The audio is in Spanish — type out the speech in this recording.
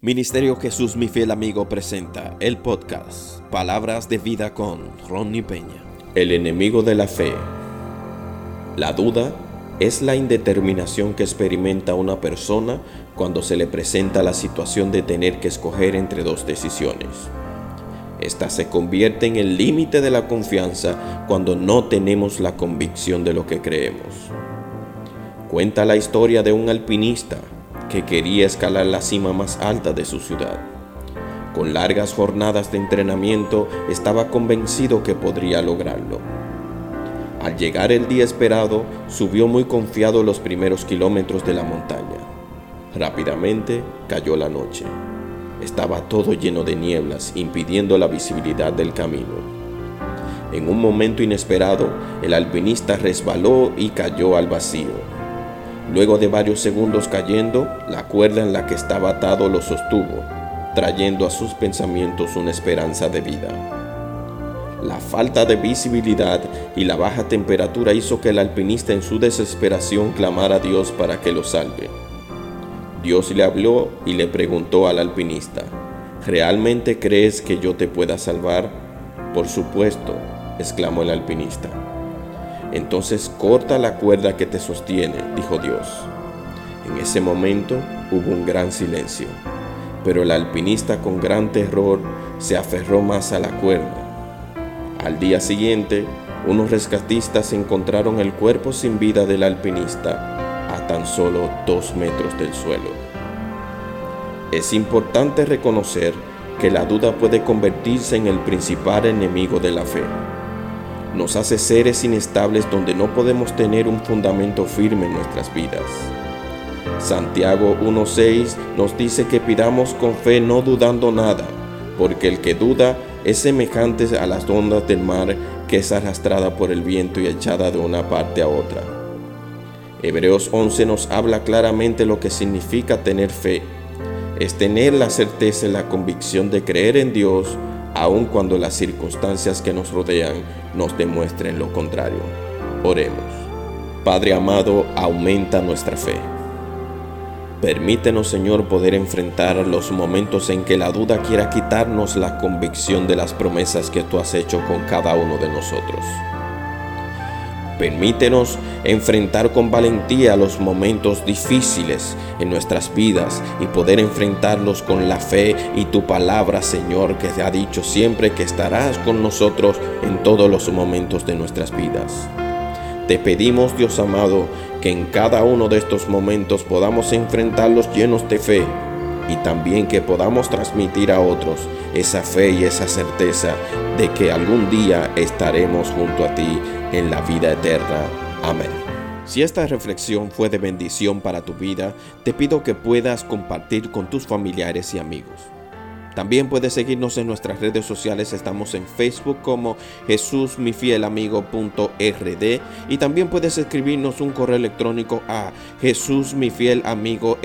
Ministerio Jesús mi fiel amigo presenta el podcast Palabras de vida con Ronnie Peña. El enemigo de la fe. La duda es la indeterminación que experimenta una persona cuando se le presenta la situación de tener que escoger entre dos decisiones. Esta se convierte en el límite de la confianza cuando no tenemos la convicción de lo que creemos. Cuenta la historia de un alpinista que quería escalar la cima más alta de su ciudad. Con largas jornadas de entrenamiento estaba convencido que podría lograrlo. Al llegar el día esperado, subió muy confiado los primeros kilómetros de la montaña. Rápidamente cayó la noche. Estaba todo lleno de nieblas, impidiendo la visibilidad del camino. En un momento inesperado, el alpinista resbaló y cayó al vacío. Luego de varios segundos cayendo, la cuerda en la que estaba atado lo sostuvo, trayendo a sus pensamientos una esperanza de vida. La falta de visibilidad y la baja temperatura hizo que el alpinista en su desesperación clamara a Dios para que lo salve. Dios le habló y le preguntó al alpinista, ¿realmente crees que yo te pueda salvar? Por supuesto, exclamó el alpinista. Entonces corta la cuerda que te sostiene, dijo Dios. En ese momento hubo un gran silencio, pero el alpinista con gran terror se aferró más a la cuerda. Al día siguiente, unos rescatistas encontraron el cuerpo sin vida del alpinista a tan solo dos metros del suelo. Es importante reconocer que la duda puede convertirse en el principal enemigo de la fe nos hace seres inestables donde no podemos tener un fundamento firme en nuestras vidas. Santiago 1.6 nos dice que pidamos con fe no dudando nada, porque el que duda es semejante a las ondas del mar que es arrastrada por el viento y echada de una parte a otra. Hebreos 11 nos habla claramente lo que significa tener fe. Es tener la certeza y la convicción de creer en Dios aun cuando las circunstancias que nos rodean nos demuestren lo contrario. Oremos. Padre amado, aumenta nuestra fe. Permítenos, Señor, poder enfrentar los momentos en que la duda quiera quitarnos la convicción de las promesas que tú has hecho con cada uno de nosotros. Permítenos enfrentar con valentía los momentos difíciles en nuestras vidas y poder enfrentarlos con la fe y tu palabra, Señor, que te ha dicho siempre que estarás con nosotros en todos los momentos de nuestras vidas. Te pedimos, Dios amado, que en cada uno de estos momentos podamos enfrentarlos llenos de fe y también que podamos transmitir a otros esa fe y esa certeza de que algún día estaremos junto a ti en la vida eterna. Amén. Si esta reflexión fue de bendición para tu vida, te pido que puedas compartir con tus familiares y amigos. También puedes seguirnos en nuestras redes sociales, estamos en Facebook como Jesús mi fiel y también puedes escribirnos un correo electrónico a Jesús mi fiel amigo.